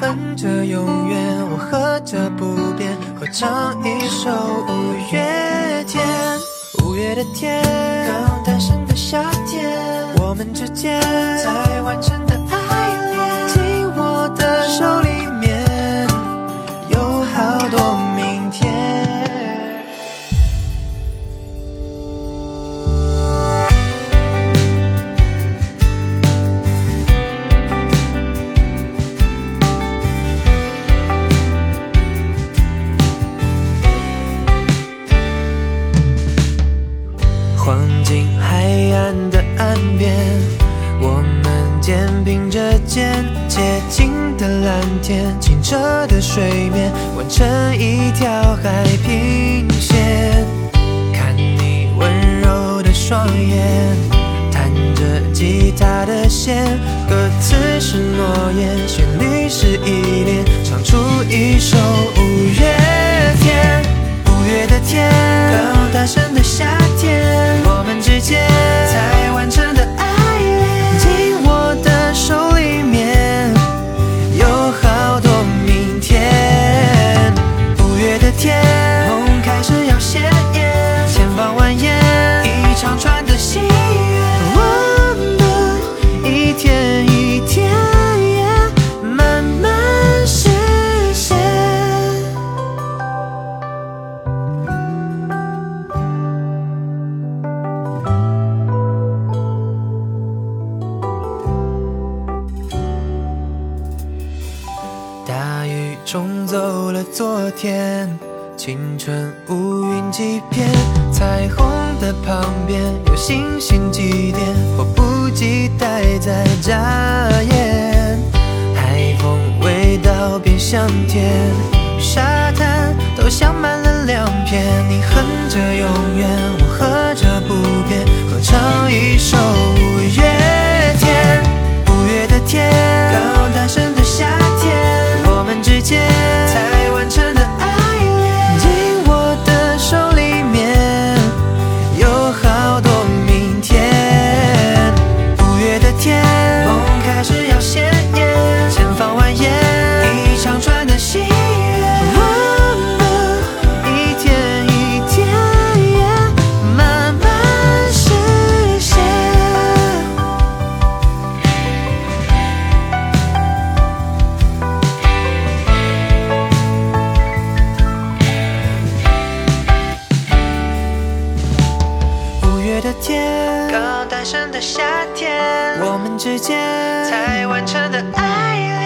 哼着永远，我喝着不变，合唱一首五月天。五月的天，刚诞生的夏天，我们之间才完成海岸的岸边，我们肩并着肩，洁净的蓝天，清澈的水面，完成一条海平线。看你温柔的双眼，弹着吉他的弦，歌词是诺言，旋律是依恋，唱出一首大雨冲走了昨天，青春乌云几片，彩虹的旁边有星星几点，迫不及待在眨眼。海风味道变香甜，沙滩都香满了天，刚诞生的夏天，我们之间。才完成的爱恋。